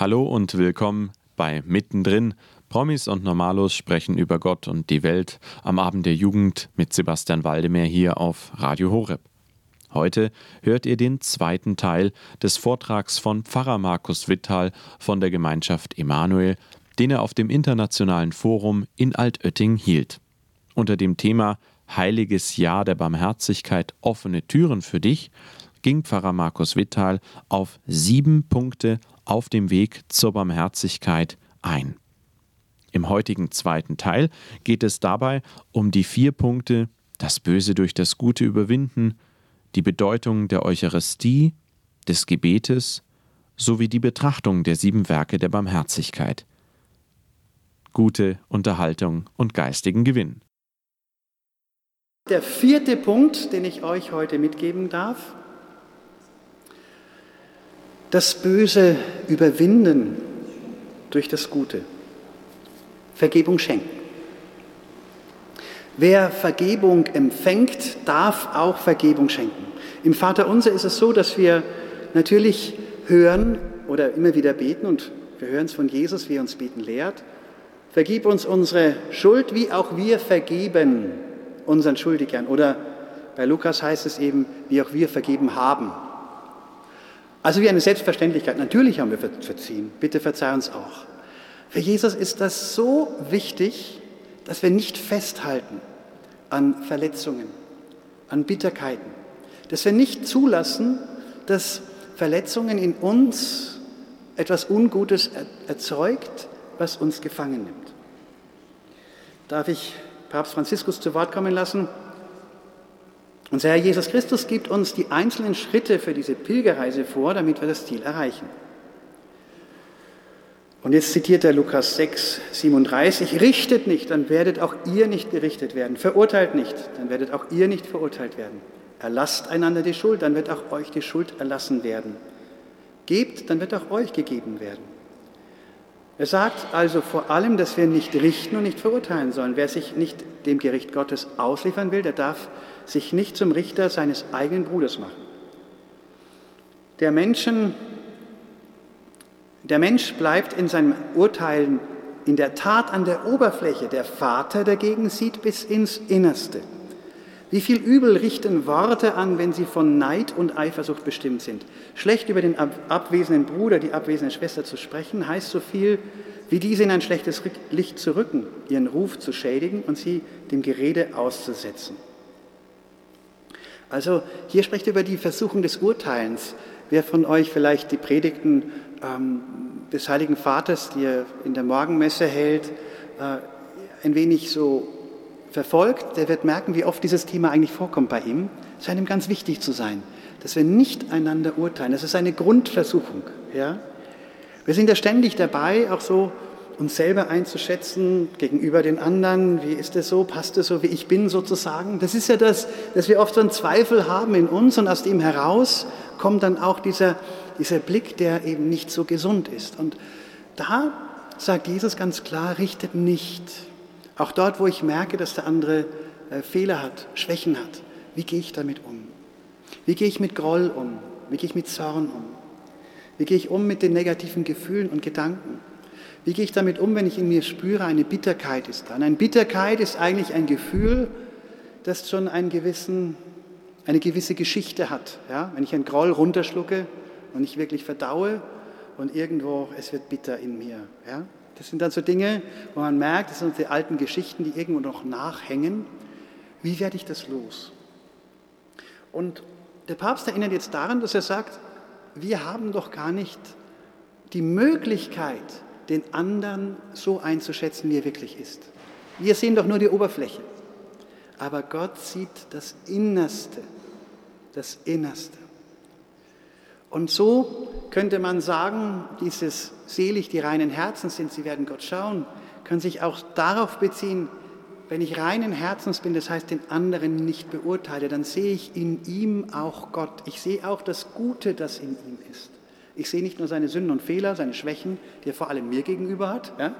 Hallo und willkommen bei Mittendrin. Promis und Normalos sprechen über Gott und die Welt am Abend der Jugend mit Sebastian Waldemar hier auf Radio Horeb. Heute hört ihr den zweiten Teil des Vortrags von Pfarrer Markus Wittal von der Gemeinschaft Emanuel, den er auf dem Internationalen Forum in Altötting hielt. Unter dem Thema Heiliges Jahr der Barmherzigkeit offene Türen für dich ging Pfarrer Markus Wittal auf sieben Punkte auf dem Weg zur Barmherzigkeit ein. Im heutigen zweiten Teil geht es dabei um die vier Punkte das Böse durch das Gute überwinden, die Bedeutung der Eucharistie, des Gebetes sowie die Betrachtung der sieben Werke der Barmherzigkeit. Gute Unterhaltung und geistigen Gewinn. Der vierte Punkt, den ich euch heute mitgeben darf, das Böse überwinden durch das Gute. Vergebung schenken. Wer Vergebung empfängt, darf auch Vergebung schenken. Im Vater Unser ist es so, dass wir natürlich hören oder immer wieder beten und wir hören es von Jesus, wie er uns beten lehrt. Vergib uns unsere Schuld, wie auch wir vergeben unseren Schuldigern. Oder bei Lukas heißt es eben, wie auch wir vergeben haben. Also wie eine Selbstverständlichkeit. Natürlich haben wir verziehen. Bitte verzeih uns auch. Für Jesus ist das so wichtig, dass wir nicht festhalten an Verletzungen, an Bitterkeiten. Dass wir nicht zulassen, dass Verletzungen in uns etwas Ungutes erzeugt, was uns gefangen nimmt. Darf ich Papst Franziskus zu Wort kommen lassen? Unser Herr Jesus Christus gibt uns die einzelnen Schritte für diese Pilgerreise vor, damit wir das Ziel erreichen. Und jetzt zitiert er Lukas 6, 37, richtet nicht, dann werdet auch ihr nicht gerichtet werden. Verurteilt nicht, dann werdet auch ihr nicht verurteilt werden. Erlasst einander die Schuld, dann wird auch euch die Schuld erlassen werden. Gebt, dann wird auch euch gegeben werden. Er sagt also vor allem, dass wir nicht richten und nicht verurteilen sollen. Wer sich nicht dem Gericht Gottes ausliefern will, der darf sich nicht zum Richter seines eigenen Bruders machen. Der, Menschen, der Mensch bleibt in seinem Urteilen in der Tat an der Oberfläche. Der Vater dagegen sieht bis ins Innerste. Wie viel Übel richten Worte an, wenn sie von Neid und Eifersucht bestimmt sind? Schlecht über den abwesenden Bruder, die abwesende Schwester zu sprechen, heißt so viel, wie diese in ein schlechtes Licht zu rücken, ihren Ruf zu schädigen und sie dem Gerede auszusetzen. Also hier spricht er über die Versuchung des Urteilens. Wer von euch vielleicht die Predigten ähm, des Heiligen Vaters, die er in der Morgenmesse hält, äh, ein wenig so verfolgt, der wird merken, wie oft dieses Thema eigentlich vorkommt bei ihm. Es scheint ihm ganz wichtig zu sein, dass wir nicht einander urteilen. Das ist eine Grundversuchung. Ja? Wir sind ja ständig dabei, auch so uns selber einzuschätzen gegenüber den anderen. Wie ist es so? Passt es so, wie ich bin sozusagen? Das ist ja das, dass wir oft so einen Zweifel haben in uns und aus dem heraus kommt dann auch dieser, dieser Blick, der eben nicht so gesund ist. Und da sagt Jesus ganz klar, richtet nicht auch dort, wo ich merke, dass der andere äh, Fehler hat, Schwächen hat, wie gehe ich damit um? Wie gehe ich mit Groll um? Wie gehe ich mit Zorn um? Wie gehe ich um mit den negativen Gefühlen und Gedanken? Wie gehe ich damit um, wenn ich in mir spüre, eine Bitterkeit ist da? Eine Bitterkeit ist eigentlich ein Gefühl, das schon einen gewissen, eine gewisse Geschichte hat. Ja? Wenn ich einen Groll runterschlucke und ich wirklich verdaue und irgendwo, es wird bitter in mir. Ja? Das sind dann so Dinge, wo man merkt, das sind die alten Geschichten, die irgendwo noch nachhängen. Wie werde ich das los? Und der Papst erinnert jetzt daran, dass er sagt, wir haben doch gar nicht die Möglichkeit, den anderen so einzuschätzen, wie er wirklich ist. Wir sehen doch nur die Oberfläche. Aber Gott sieht das Innerste, das Innerste. Und so könnte man sagen, dieses selig, die reinen Herzen sind, sie werden Gott schauen, kann sich auch darauf beziehen, wenn ich reinen Herzens bin, das heißt den anderen nicht beurteile, dann sehe ich in ihm auch Gott. Ich sehe auch das Gute, das in ihm ist. Ich sehe nicht nur seine Sünden und Fehler, seine Schwächen, die er vor allem mir gegenüber hat, ja?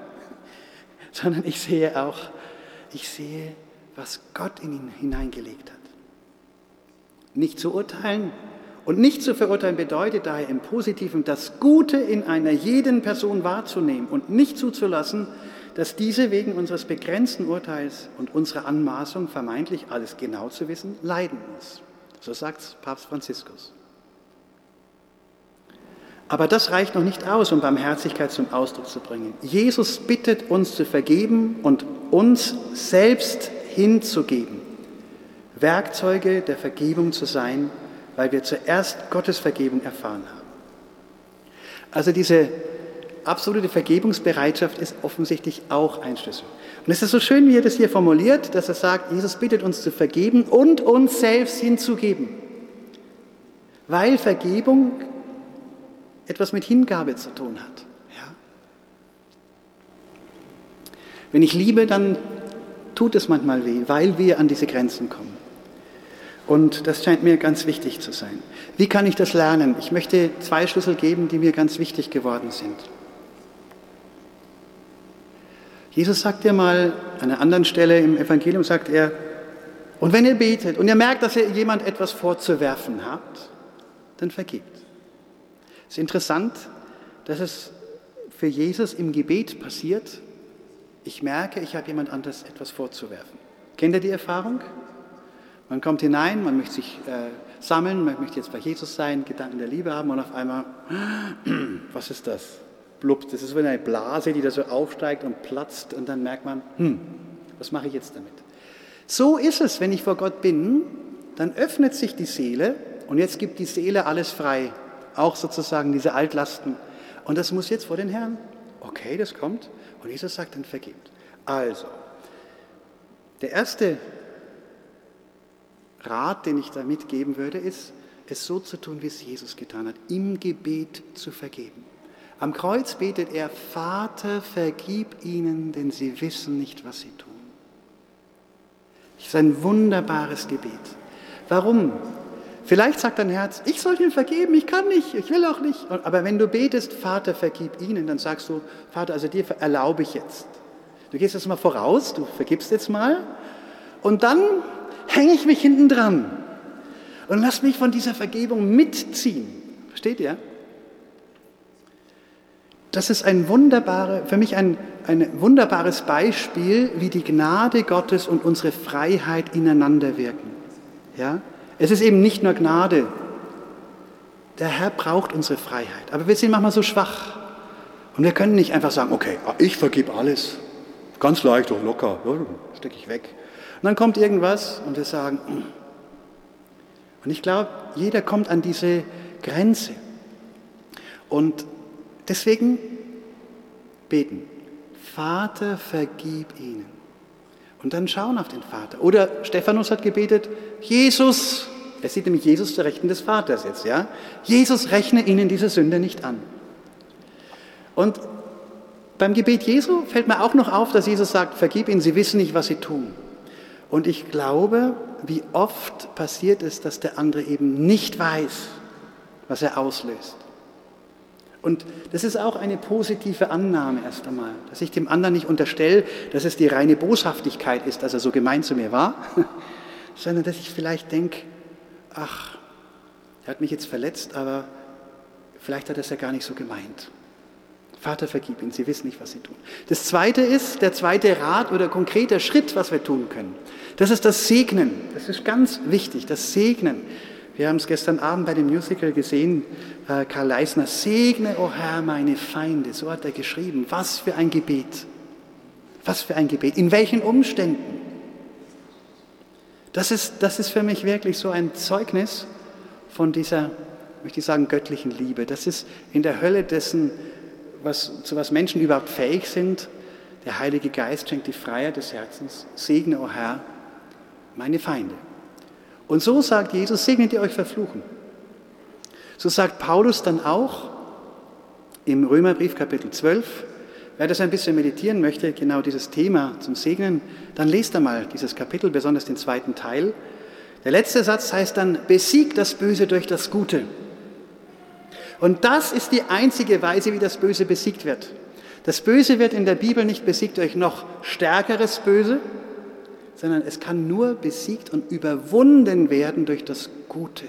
sondern ich sehe auch, ich sehe, was Gott in ihn hineingelegt hat. Nicht zu urteilen, Und nicht zu verurteilen bedeutet daher im Positiven, das Gute in einer jeden Person wahrzunehmen und nicht zuzulassen, dass diese wegen unseres begrenzten Urteils und unserer Anmaßung, vermeintlich alles genau zu wissen, leiden muss. So sagt Papst Franziskus. Aber das reicht noch nicht aus, um Barmherzigkeit zum Ausdruck zu bringen. Jesus bittet uns zu vergeben und uns selbst hinzugeben, Werkzeuge der Vergebung zu sein, weil wir zuerst Gottes Vergebung erfahren haben. Also diese absolute Vergebungsbereitschaft ist offensichtlich auch ein Schlüssel. Und es ist so schön, wie er das hier formuliert, dass er sagt, Jesus bittet uns zu vergeben und uns selbst hinzugeben. Weil Vergebung etwas mit Hingabe zu tun hat. Ja? Wenn ich liebe, dann tut es manchmal weh, weil wir an diese Grenzen kommen. Und das scheint mir ganz wichtig zu sein. Wie kann ich das lernen? Ich möchte zwei Schlüssel geben, die mir ganz wichtig geworden sind. Jesus sagt ja mal, an einer anderen Stelle im Evangelium sagt er, und wenn ihr betet und ihr merkt, dass ihr jemand etwas vorzuwerfen habt, dann vergibt. Es ist interessant, dass es für Jesus im Gebet passiert, ich merke, ich habe jemand anderes etwas vorzuwerfen. Kennt ihr die Erfahrung? Man kommt hinein, man möchte sich äh, sammeln, man möchte jetzt bei Jesus sein, Gedanken der Liebe haben und auf einmal, was ist das? blubbt. Das ist wie eine Blase, die da so aufsteigt und platzt und dann merkt man, hm, was mache ich jetzt damit? So ist es, wenn ich vor Gott bin, dann öffnet sich die Seele und jetzt gibt die Seele alles frei, auch sozusagen diese Altlasten. Und das muss jetzt vor den Herrn. Okay, das kommt. Und Jesus sagt, dann vergibt. Also, der erste Rat, den ich da mitgeben würde, ist, es so zu tun, wie es Jesus getan hat, im Gebet zu vergeben. Am Kreuz betet er, Vater, vergib ihnen, denn sie wissen nicht, was sie tun. Das ist ein wunderbares Gebet. Warum? Vielleicht sagt dein Herz, ich soll ihnen vergeben, ich kann nicht, ich will auch nicht. Aber wenn du betest, Vater, vergib ihnen, dann sagst du, Vater, also dir erlaube ich jetzt. Du gehst jetzt mal voraus, du vergibst jetzt mal und dann hänge ich mich hinten dran und lass mich von dieser Vergebung mitziehen. Versteht ihr? Das ist ein wunderbare, für mich ein, ein wunderbares Beispiel, wie die Gnade Gottes und unsere Freiheit ineinander wirken. Ja? Es ist eben nicht nur Gnade. Der Herr braucht unsere Freiheit. Aber wir sind manchmal so schwach. Und wir können nicht einfach sagen, okay, ich vergib alles. Ganz leicht und locker. Stecke ich weg. Und dann kommt irgendwas und wir sagen, und ich glaube, jeder kommt an diese Grenze. Und Deswegen beten. Vater, vergib ihnen. Und dann schauen auf den Vater. Oder Stephanus hat gebetet, Jesus, er sieht nämlich Jesus zur Rechten des Vaters jetzt, ja? Jesus, rechne ihnen diese Sünde nicht an. Und beim Gebet Jesu fällt mir auch noch auf, dass Jesus sagt, vergib ihnen, sie wissen nicht, was sie tun. Und ich glaube, wie oft passiert es, dass der andere eben nicht weiß, was er auslöst. Und das ist auch eine positive Annahme erst einmal, dass ich dem anderen nicht unterstelle, dass es die reine Boshaftigkeit ist, dass er so gemein zu mir war, sondern dass ich vielleicht denke, ach, er hat mich jetzt verletzt, aber vielleicht hat er es ja gar nicht so gemeint. Vater, vergib ihn, sie wissen nicht, was sie tun. Das zweite ist, der zweite Rat oder konkreter Schritt, was wir tun können. Das ist das Segnen. Das ist ganz wichtig, das Segnen. Wir haben es gestern Abend bei dem Musical gesehen, äh, Karl Leisner, segne, o oh Herr, meine Feinde. So hat er geschrieben. Was für ein Gebet. Was für ein Gebet. In welchen Umständen? Das ist, das ist für mich wirklich so ein Zeugnis von dieser, möchte ich sagen, göttlichen Liebe. Das ist in der Hölle dessen, was, zu was Menschen überhaupt fähig sind. Der Heilige Geist schenkt die Freiheit des Herzens. Segne, o oh Herr, meine Feinde. Und so sagt Jesus, segnet ihr euch verfluchen. So sagt Paulus dann auch im Römerbrief Kapitel 12, wer das ein bisschen meditieren möchte, genau dieses Thema zum Segnen, dann lest einmal dieses Kapitel, besonders den zweiten Teil. Der letzte Satz heißt dann, besiegt das Böse durch das Gute. Und das ist die einzige Weise, wie das Böse besiegt wird. Das Böse wird in der Bibel nicht besiegt durch noch stärkeres Böse, sondern es kann nur besiegt und überwunden werden durch das Gute.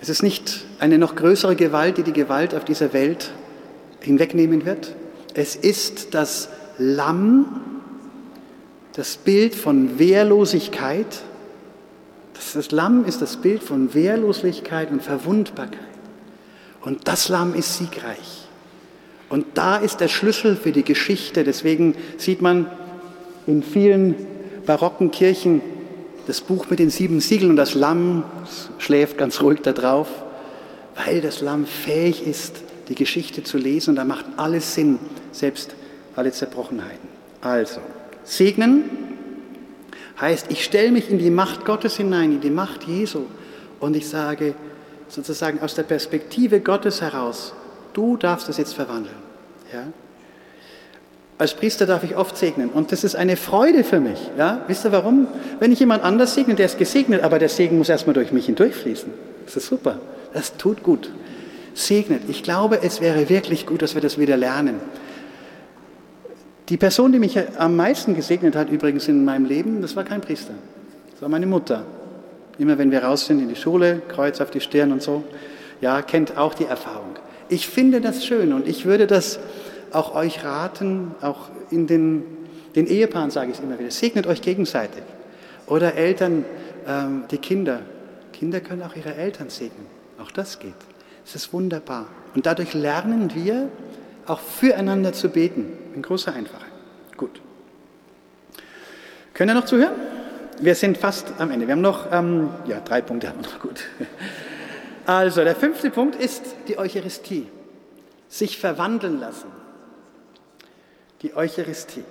Es ist nicht eine noch größere Gewalt, die die Gewalt auf dieser Welt hinwegnehmen wird. Es ist das Lamm, das Bild von Wehrlosigkeit. Das, Lamm ist das Bild von Wehrlosigkeit und Verwundbarkeit. Und das Lamm ist siegreich. Und da ist der Schlüssel für die Geschichte. Deswegen sieht man in vielen barocken Kirchen das Buch mit den sieben Siegeln und das Lamm schläft ganz ruhig da drauf, weil das Lamm fähig ist, die Geschichte zu lesen und da macht alles Sinn, selbst alle Zerbrochenheiten. Also, segnen heißt, ich stelle mich in die Macht Gottes hinein, in die Macht Jesu und ich sage sozusagen aus der Perspektive Gottes heraus, du darfst das jetzt verwandeln. Ja? Als Priester darf ich oft segnen und das ist eine Freude für mich. Ja? Wisst ihr warum? Wenn ich jemand anders segne, der ist gesegnet, aber der Segen muss erstmal durch mich hindurchfließen. Das ist super. Das tut gut. Segnet. Ich glaube, es wäre wirklich gut, dass wir das wieder lernen. Die Person, die mich am meisten gesegnet hat, übrigens in meinem Leben, das war kein Priester. Das war meine Mutter. Immer wenn wir raus sind in die Schule, Kreuz auf die Stirn und so, ja, kennt auch die Erfahrung. Ich finde das schön und ich würde das auch euch raten, auch in den, den Ehepaaren sage ich es immer wieder, segnet euch gegenseitig. Oder Eltern, ähm, die Kinder. Kinder können auch ihre Eltern segnen. Auch das geht. Es ist wunderbar. Und dadurch lernen wir auch füreinander zu beten. In großer Einfachheit. Gut. Können ihr noch zuhören? Wir sind fast am Ende. Wir haben noch, ähm, ja, drei Punkte haben wir noch. Gut. Also, der fünfte Punkt ist die Eucharistie. Sich verwandeln lassen die Eucharistie.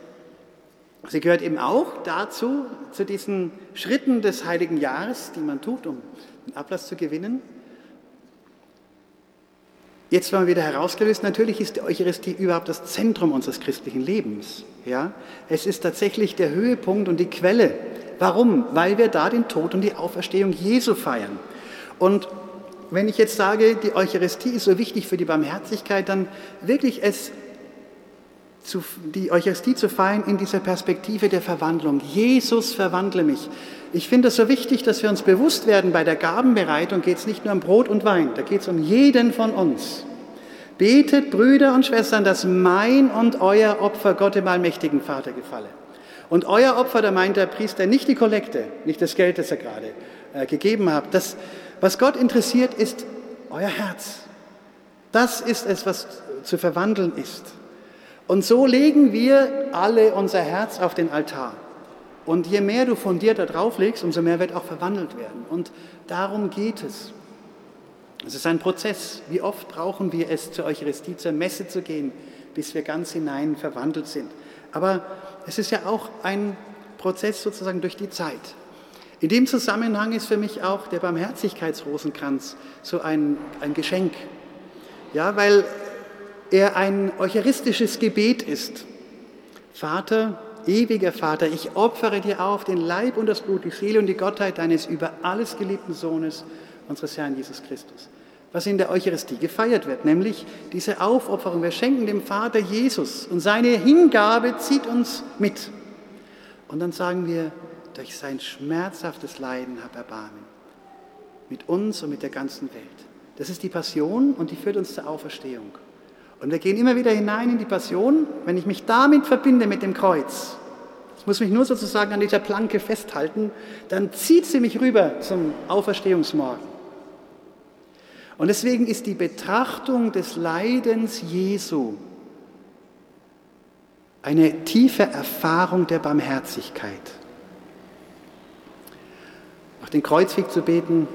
Sie gehört eben auch dazu, zu diesen Schritten des heiligen Jahres, die man tut, um den Ablass zu gewinnen. Jetzt wir wieder herausgelöst, natürlich ist die Eucharistie überhaupt das Zentrum unseres christlichen Lebens. Ja? Es ist tatsächlich der Höhepunkt und die Quelle. Warum? Weil wir da den Tod und die Auferstehung Jesu feiern. Und wenn ich jetzt sage, die Eucharistie ist so wichtig für die Barmherzigkeit, dann wirklich es zu, die Eucharistie zu feiern in dieser Perspektive der Verwandlung. Jesus verwandle mich. Ich finde es so wichtig, dass wir uns bewusst werden, bei der Gabenbereitung geht es nicht nur um Brot und Wein, da geht es um jeden von uns. Betet, Brüder und Schwestern, dass mein und euer Opfer Gott dem allmächtigen Vater gefalle. Und euer Opfer, da meint der Priester nicht die Kollekte, nicht das Geld, das er gerade äh, gegeben hat. Das, was Gott interessiert, ist euer Herz. Das ist es, was zu verwandeln ist. Und so legen wir alle unser Herz auf den Altar. Und je mehr du von dir da drauf legst, umso mehr wird auch verwandelt werden. Und darum geht es. Es ist ein Prozess. Wie oft brauchen wir es, zur Eucharistie, zur Messe zu gehen, bis wir ganz hinein verwandelt sind. Aber es ist ja auch ein Prozess sozusagen durch die Zeit. In dem Zusammenhang ist für mich auch der Barmherzigkeitsrosenkranz so ein, ein Geschenk. Ja, weil er ein eucharistisches Gebet ist. Vater, ewiger Vater, ich opfere dir auf den Leib und das Blut, die Seele und die Gottheit deines über alles geliebten Sohnes, unseres Herrn Jesus Christus. Was in der Eucharistie gefeiert wird, nämlich diese Aufopferung. Wir schenken dem Vater Jesus und seine Hingabe zieht uns mit. Und dann sagen wir, durch sein schmerzhaftes Leiden hab Erbarmen. Mit uns und mit der ganzen Welt. Das ist die Passion und die führt uns zur Auferstehung. Und wir gehen immer wieder hinein in die Passion, wenn ich mich damit verbinde mit dem Kreuz. Ich muss mich nur sozusagen an dieser Planke festhalten, dann zieht sie mich rüber zum Auferstehungsmorgen. Und deswegen ist die Betrachtung des Leidens Jesu eine tiefe Erfahrung der Barmherzigkeit. Auf den Kreuzweg zu beten.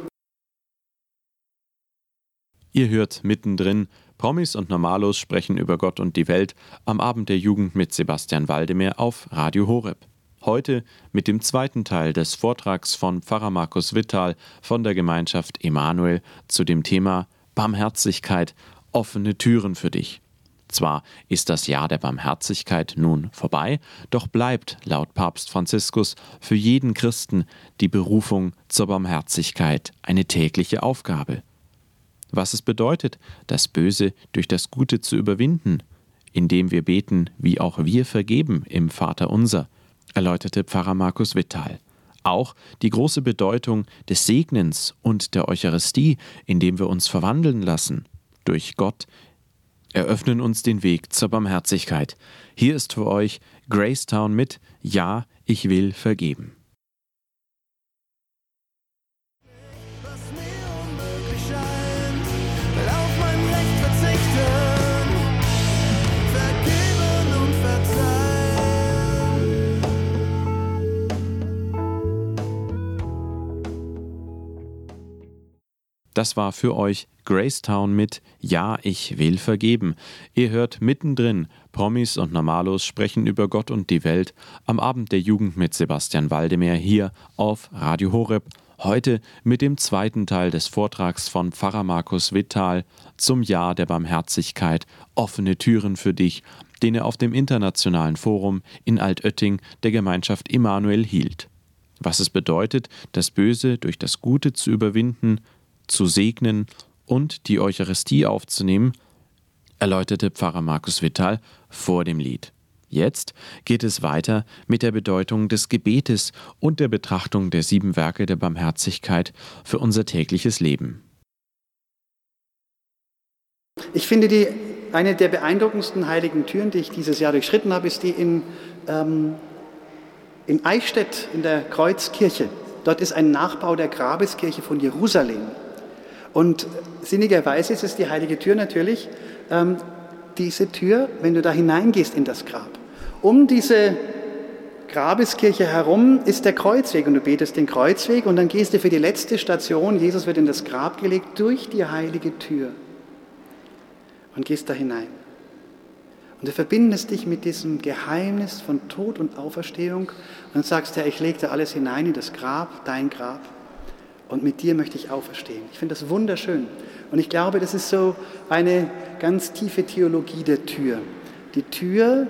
Ihr hört mittendrin Promis und Normalos sprechen über Gott und die Welt am Abend der Jugend mit Sebastian Waldemar auf Radio Horeb. Heute mit dem zweiten Teil des Vortrags von Pfarrer Markus Wittal von der Gemeinschaft Emanuel zu dem Thema Barmherzigkeit, offene Türen für dich. Zwar ist das Jahr der Barmherzigkeit nun vorbei, doch bleibt laut Papst Franziskus für jeden Christen die Berufung zur Barmherzigkeit eine tägliche Aufgabe was es bedeutet, das Böse durch das Gute zu überwinden, indem wir beten, wie auch wir vergeben im Vater unser, erläuterte Pfarrer Markus Wittal. Auch die große Bedeutung des Segnens und der Eucharistie, indem wir uns verwandeln lassen durch Gott, eröffnen uns den Weg zur Barmherzigkeit. Hier ist für euch Gracetown mit Ja, ich will vergeben. Das war für euch Gracetown mit Ja, ich will vergeben. Ihr hört mittendrin, Promis und Normalos sprechen über Gott und die Welt am Abend der Jugend mit Sebastian Waldemar hier auf Radio Horeb. Heute mit dem zweiten Teil des Vortrags von Pfarrer Markus Wittal zum Jahr der Barmherzigkeit, offene Türen für dich, den er auf dem Internationalen Forum in Altötting der Gemeinschaft Immanuel hielt. Was es bedeutet, das Böse durch das Gute zu überwinden, zu segnen und die Eucharistie aufzunehmen, erläuterte Pfarrer Markus Wittal vor dem Lied. Jetzt geht es weiter mit der Bedeutung des Gebetes und der Betrachtung der sieben Werke der Barmherzigkeit für unser tägliches Leben. Ich finde, die, eine der beeindruckendsten heiligen Türen, die ich dieses Jahr durchschritten habe, ist die in, ähm, in Eichstätt in der Kreuzkirche. Dort ist ein Nachbau der Grabeskirche von Jerusalem. Und sinnigerweise ist es die heilige Tür natürlich, ähm, diese Tür, wenn du da hineingehst in das Grab. Um diese Grabeskirche herum ist der Kreuzweg und du betest den Kreuzweg und dann gehst du für die letzte Station, Jesus wird in das Grab gelegt, durch die heilige Tür und gehst da hinein. Und du verbindest dich mit diesem Geheimnis von Tod und Auferstehung und sagst, ja, ich lege da alles hinein in das Grab, dein Grab und mit dir möchte ich auferstehen. Ich finde das wunderschön. Und ich glaube, das ist so eine ganz tiefe Theologie der Tür. Die Tür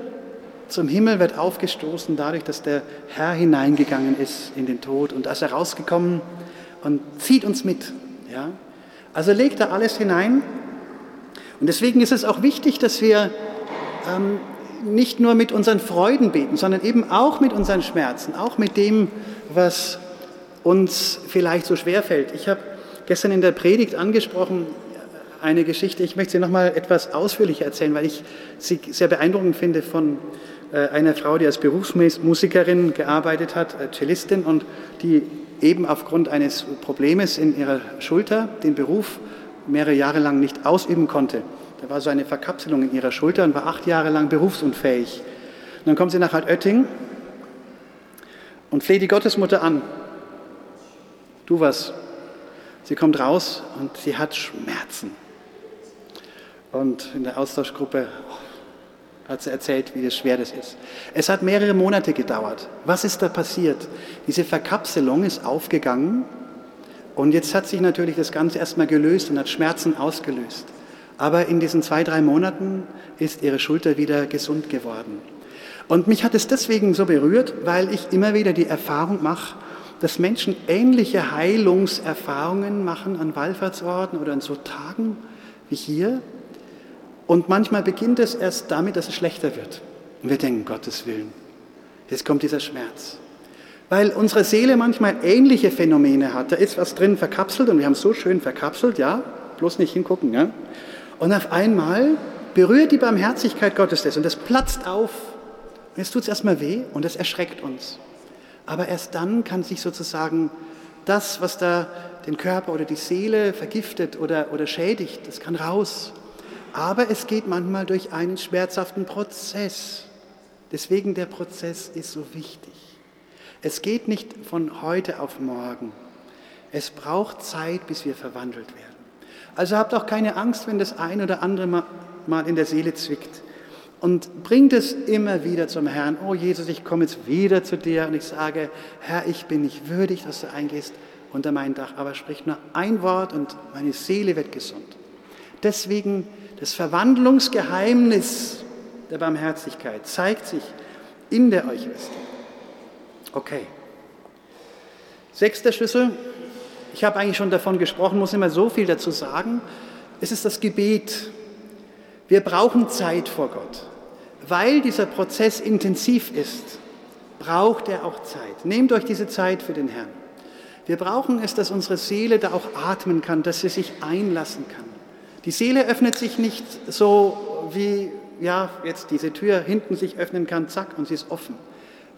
zum Himmel wird aufgestoßen dadurch, dass der Herr hineingegangen ist in den Tod und da ist er rausgekommen und zieht uns mit. Ja? Also legt da alles hinein. Und deswegen ist es auch wichtig, dass wir ähm, nicht nur mit unseren Freuden beten, sondern eben auch mit unseren Schmerzen, auch mit dem, was uns vielleicht so schwer fällt. Ich habe gestern in der Predigt angesprochen eine Geschichte, ich möchte sie noch mal etwas ausführlicher erzählen, weil ich sie sehr beeindruckend finde von äh, einer Frau, die als Berufsmusikerin gearbeitet hat, äh, Cellistin und die eben aufgrund eines Problems in ihrer Schulter den Beruf mehrere Jahre lang nicht ausüben konnte. Da war so eine Verkapselung in ihrer Schulter und war acht Jahre lang berufsunfähig. Und dann kommt sie nach Altötting und fleht die Gottesmutter an du was. Sie kommt raus und sie hat Schmerzen. Und in der Austauschgruppe hat sie erzählt, wie schwer das ist. Es hat mehrere Monate gedauert. Was ist da passiert? Diese Verkapselung ist aufgegangen und jetzt hat sich natürlich das Ganze erstmal gelöst und hat Schmerzen ausgelöst. Aber in diesen zwei, drei Monaten ist ihre Schulter wieder gesund geworden. Und mich hat es deswegen so berührt, weil ich immer wieder die Erfahrung mache, dass Menschen ähnliche Heilungserfahrungen machen an Wallfahrtsorten oder an so Tagen wie hier. Und manchmal beginnt es erst damit, dass es schlechter wird. Und wir denken, Gottes Willen, jetzt kommt dieser Schmerz. Weil unsere Seele manchmal ähnliche Phänomene hat. Da ist was drin verkapselt und wir haben es so schön verkapselt, ja, bloß nicht hingucken, ja. Und auf einmal berührt die Barmherzigkeit Gottes das und das platzt auf. Und jetzt tut es erstmal weh und es erschreckt uns. Aber erst dann kann sich sozusagen das, was da den Körper oder die Seele vergiftet oder, oder schädigt, das kann raus. Aber es geht manchmal durch einen schmerzhaften Prozess. Deswegen der Prozess ist so wichtig. Es geht nicht von heute auf morgen. Es braucht Zeit, bis wir verwandelt werden. Also habt auch keine Angst, wenn das ein oder andere mal in der Seele zwickt und bringt es immer wieder zum Herrn. Oh Jesus, ich komme jetzt wieder zu dir und ich sage, Herr, ich bin nicht würdig, dass du eingehst unter mein Dach, aber sprich nur ein Wort und meine Seele wird gesund. Deswegen das Verwandlungsgeheimnis der Barmherzigkeit zeigt sich in der Eucharistie. Okay. Sechster Schlüssel. Ich habe eigentlich schon davon gesprochen, muss immer so viel dazu sagen. Es ist das Gebet. Wir brauchen Zeit vor Gott weil dieser Prozess intensiv ist, braucht er auch Zeit. Nehmt euch diese Zeit für den Herrn. Wir brauchen es, dass unsere Seele da auch atmen kann, dass sie sich einlassen kann. Die Seele öffnet sich nicht so wie ja, jetzt diese Tür hinten sich öffnen kann, zack, und sie ist offen.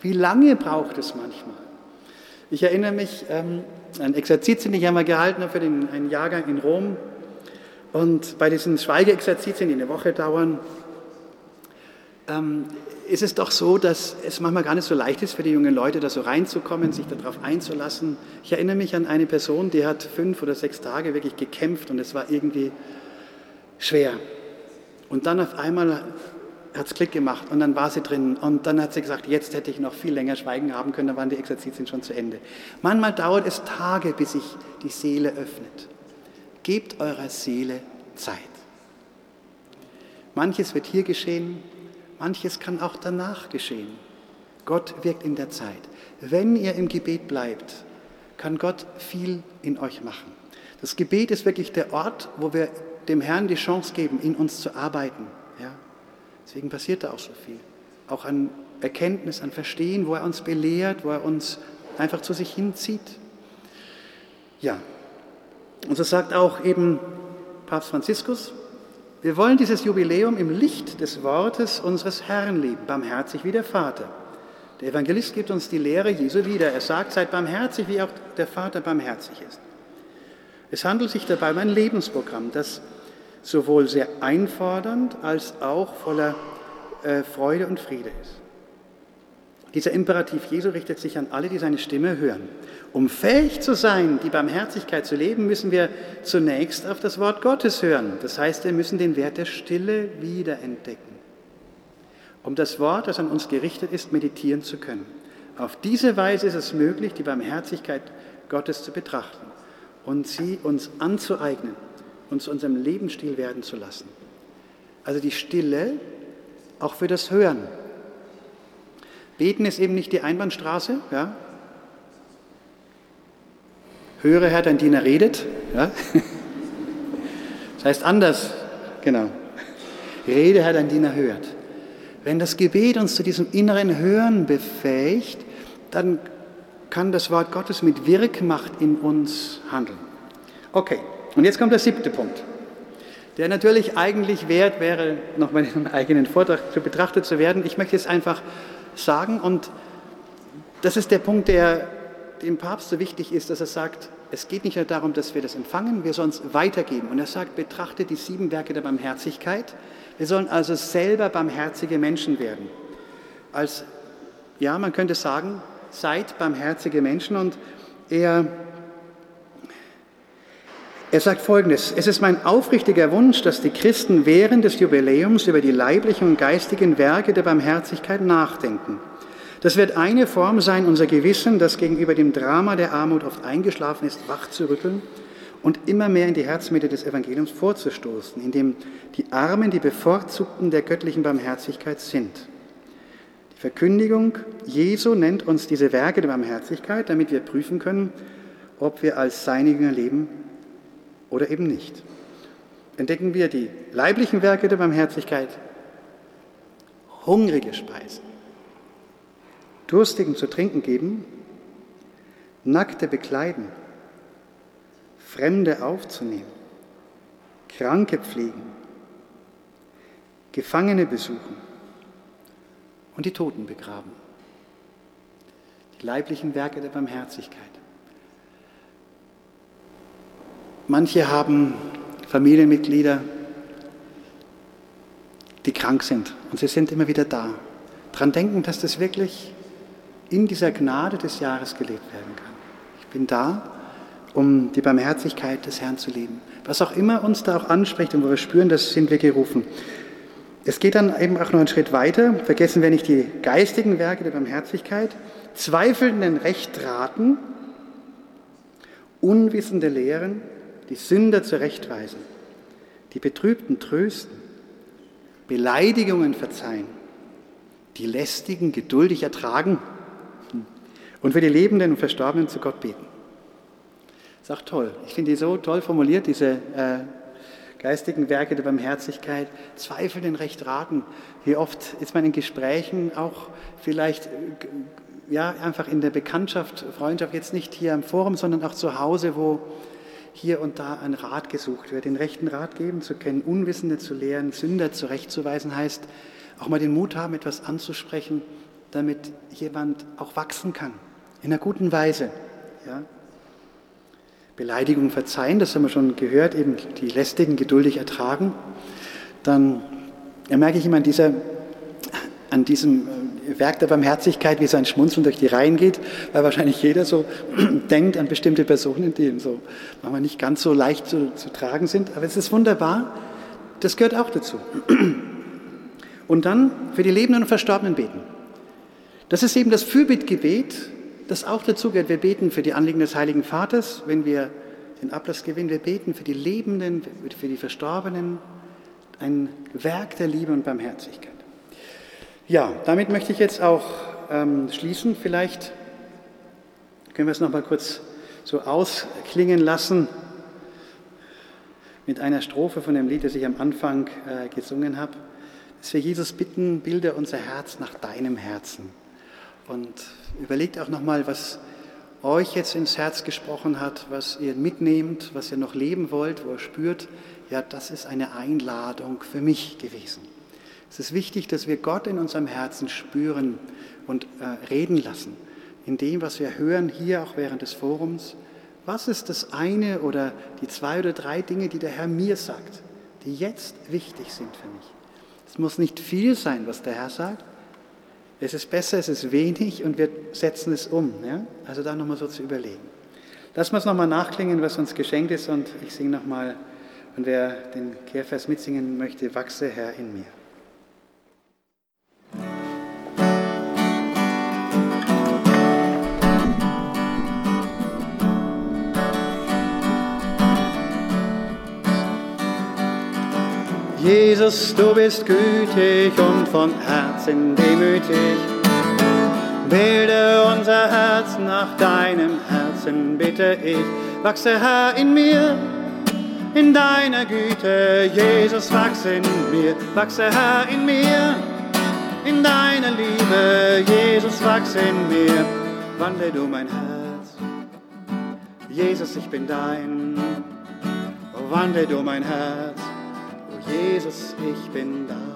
Wie lange braucht es manchmal? Ich erinnere mich ähm, an Exerzitien, die ich einmal gehalten habe für den, einen Jahrgang in Rom. Und bei diesen Schweigeexerzitien, die eine Woche dauern, ähm, ist es doch so, dass es manchmal gar nicht so leicht ist für die jungen Leute, da so reinzukommen, sich darauf einzulassen. Ich erinnere mich an eine Person, die hat fünf oder sechs Tage wirklich gekämpft und es war irgendwie schwer. Und dann auf einmal hat es Klick gemacht und dann war sie drin und dann hat sie gesagt, jetzt hätte ich noch viel länger schweigen haben können, dann waren die Exerzitien schon zu Ende. Manchmal dauert es Tage, bis sich die Seele öffnet. Gebt eurer Seele Zeit. Manches wird hier geschehen, manches kann auch danach geschehen. Gott wirkt in der Zeit. Wenn ihr im Gebet bleibt, kann Gott viel in euch machen. Das Gebet ist wirklich der Ort, wo wir dem Herrn die Chance geben, in uns zu arbeiten. Ja? Deswegen passiert da auch so viel. Auch an Erkenntnis, an Verstehen, wo er uns belehrt, wo er uns einfach zu sich hinzieht. Ja, und so sagt auch eben Papst Franziskus, wir wollen dieses Jubiläum im Licht des Wortes unseres Herrn leben, barmherzig wie der Vater. Der Evangelist gibt uns die Lehre Jesu wieder. Er sagt, seid barmherzig, wie auch der Vater barmherzig ist. Es handelt sich dabei um ein Lebensprogramm, das sowohl sehr einfordernd als auch voller äh, Freude und Friede ist. Dieser Imperativ Jesu richtet sich an alle, die seine Stimme hören. Um fähig zu sein, die Barmherzigkeit zu leben, müssen wir zunächst auf das Wort Gottes hören. Das heißt, wir müssen den Wert der Stille wiederentdecken, um das Wort, das an uns gerichtet ist, meditieren zu können. Auf diese Weise ist es möglich, die Barmherzigkeit Gottes zu betrachten und sie uns anzueignen und zu unserem Lebensstil werden zu lassen. Also die Stille auch für das Hören. Beten ist eben nicht die Einbahnstraße. Ja? Höre, Herr, dein Diener redet. Ja? Das heißt anders, genau. Rede, Herr, dein Diener hört. Wenn das Gebet uns zu diesem inneren Hören befähigt, dann kann das Wort Gottes mit Wirkmacht in uns handeln. Okay, und jetzt kommt der siebte Punkt, der natürlich eigentlich wert wäre, noch mal in einem eigenen Vortrag betrachtet zu werden. Ich möchte jetzt einfach sagen, und das ist der Punkt, der dem Papst so wichtig ist, dass er sagt, es geht nicht nur darum, dass wir das empfangen, wir sollen es weitergeben. Und er sagt, betrachte die sieben Werke der Barmherzigkeit. Wir sollen also selber barmherzige Menschen werden. Als, ja, man könnte sagen, seid barmherzige Menschen. Und er er sagt Folgendes, es ist mein aufrichtiger Wunsch, dass die Christen während des Jubiläums über die leiblichen und geistigen Werke der Barmherzigkeit nachdenken. Das wird eine Form sein, unser Gewissen, das gegenüber dem Drama der Armut oft eingeschlafen ist, wach zu rütteln und immer mehr in die Herzmitte des Evangeliums vorzustoßen, indem die Armen die Bevorzugten der göttlichen Barmherzigkeit sind. Die Verkündigung Jesu nennt uns diese Werke der Barmherzigkeit, damit wir prüfen können, ob wir als seine Jünger leben oder eben nicht. Entdecken wir die leiblichen Werke der Barmherzigkeit, hungrige Speisen, Durstigen zu trinken geben, Nackte bekleiden, Fremde aufzunehmen, Kranke pflegen, Gefangene besuchen und die Toten begraben. Die leiblichen Werke der Barmherzigkeit. Manche haben Familienmitglieder, die krank sind und sie sind immer wieder da. Daran denken, dass das wirklich in dieser Gnade des Jahres gelebt werden kann. Ich bin da, um die Barmherzigkeit des Herrn zu leben. Was auch immer uns da auch anspricht und wo wir spüren, das sind wir gerufen. Es geht dann eben auch noch einen Schritt weiter. Vergessen wir nicht die geistigen Werke der Barmherzigkeit. Zweifelnden Recht raten, unwissende Lehren, die Sünder zurechtweisen, die Betrübten trösten, Beleidigungen verzeihen, die Lästigen geduldig ertragen und für die Lebenden und Verstorbenen zu Gott beten. Ist auch toll. Ich finde die so toll formuliert, diese äh, geistigen Werke der Barmherzigkeit, zweifeln Recht raten. Wie oft ist man in Gesprächen auch vielleicht ja, einfach in der Bekanntschaft, Freundschaft, jetzt nicht hier im Forum, sondern auch zu Hause, wo hier und da ein Rat gesucht wird, den rechten Rat geben zu können, Unwissende zu lehren, Sünder zurechtzuweisen, heißt auch mal den Mut haben, etwas anzusprechen, damit jemand auch wachsen kann, in einer guten Weise. Ja? Beleidigung verzeihen, das haben wir schon gehört, eben die lästigen geduldig ertragen. Dann merke ich immer an, dieser, an diesem äh, Werk der Barmherzigkeit, wie sein Schmunzeln durch die Reihen geht, weil wahrscheinlich jeder so denkt an bestimmte Personen, die ihm so manchmal nicht ganz so leicht zu, zu tragen sind. Aber es ist wunderbar, das gehört auch dazu. Und dann für die Lebenden und Verstorbenen beten. Das ist eben das Fürbittgebet, das auch dazu gehört. Wir beten für die Anliegen des Heiligen Vaters, wenn wir den Ablass gewinnen. Wir beten für die Lebenden, für die Verstorbenen. Ein Werk der Liebe und Barmherzigkeit. Ja, damit möchte ich jetzt auch ähm, schließen. Vielleicht können wir es noch mal kurz so ausklingen lassen mit einer Strophe von dem Lied, das ich am Anfang äh, gesungen habe dass wir Jesus bitten, bilde unser Herz nach deinem Herzen. Und überlegt auch nochmal, was euch jetzt ins Herz gesprochen hat, was ihr mitnehmt, was ihr noch leben wollt, wo ihr spürt, ja, das ist eine Einladung für mich gewesen. Es ist wichtig, dass wir Gott in unserem Herzen spüren und äh, reden lassen. In dem, was wir hören, hier auch während des Forums. Was ist das eine oder die zwei oder drei Dinge, die der Herr mir sagt, die jetzt wichtig sind für mich? Es muss nicht viel sein, was der Herr sagt. Es ist besser, es ist wenig und wir setzen es um. Ja? Also da nochmal so zu überlegen. Lass uns nochmal nachklingen, was uns geschenkt ist und ich singe nochmal. Und wer den Kehrvers mitsingen möchte, wachse Herr in mir. Jesus, du bist gütig und von Herzen demütig. Bilde unser Herz nach deinem Herzen, bitte ich. Wachse Herr in mir, in deiner Güte. Jesus, wachse in mir, wachse Herr in mir, in deiner Liebe. Jesus, wachse in mir, wandle du mein Herz. Jesus, ich bin dein, wandle du mein Herz. Jesus, ich bin dein.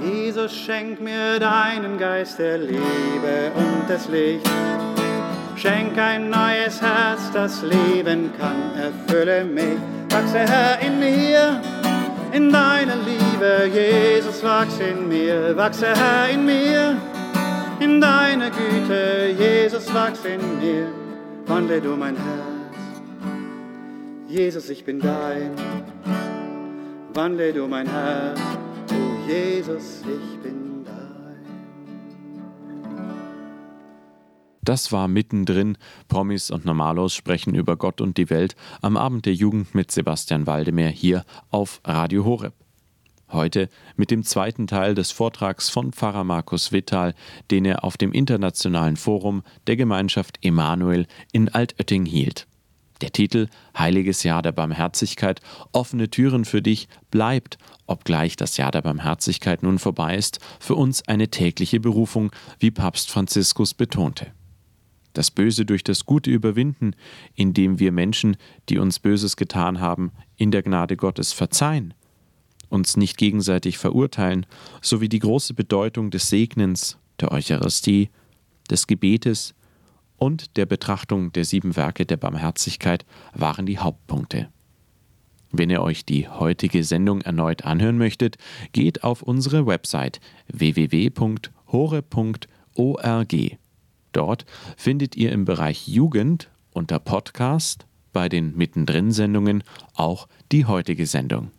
Jesus, schenk mir deinen Geist der Liebe und des Lichts. Schenk ein neues Herz, das leben kann, erfülle mich. Wachse Herr in mir, in deiner Liebe, Jesus, wachse in mir. Wachse Herr in mir, in deiner Güte, Jesus, wachse in mir. Wandle du mein Herz. Jesus, ich bin dein, wandle du mein Herr, oh Jesus, ich bin dein. Das war mittendrin. Promis und Normalos sprechen über Gott und die Welt am Abend der Jugend mit Sebastian Waldemar hier auf Radio Horeb. Heute mit dem zweiten Teil des Vortrags von Pfarrer Markus Wittal, den er auf dem Internationalen Forum der Gemeinschaft Emanuel in Altötting hielt. Der Titel Heiliges Jahr der Barmherzigkeit, offene Türen für dich bleibt, obgleich das Jahr der Barmherzigkeit nun vorbei ist, für uns eine tägliche Berufung, wie Papst Franziskus betonte. Das Böse durch das Gute überwinden, indem wir Menschen, die uns Böses getan haben, in der Gnade Gottes verzeihen, uns nicht gegenseitig verurteilen, sowie die große Bedeutung des Segnens, der Eucharistie, des Gebetes, und der Betrachtung der sieben Werke der Barmherzigkeit waren die Hauptpunkte. Wenn ihr euch die heutige Sendung erneut anhören möchtet, geht auf unsere Website www.hore.org. Dort findet ihr im Bereich Jugend unter Podcast bei den Mittendrin-Sendungen auch die heutige Sendung.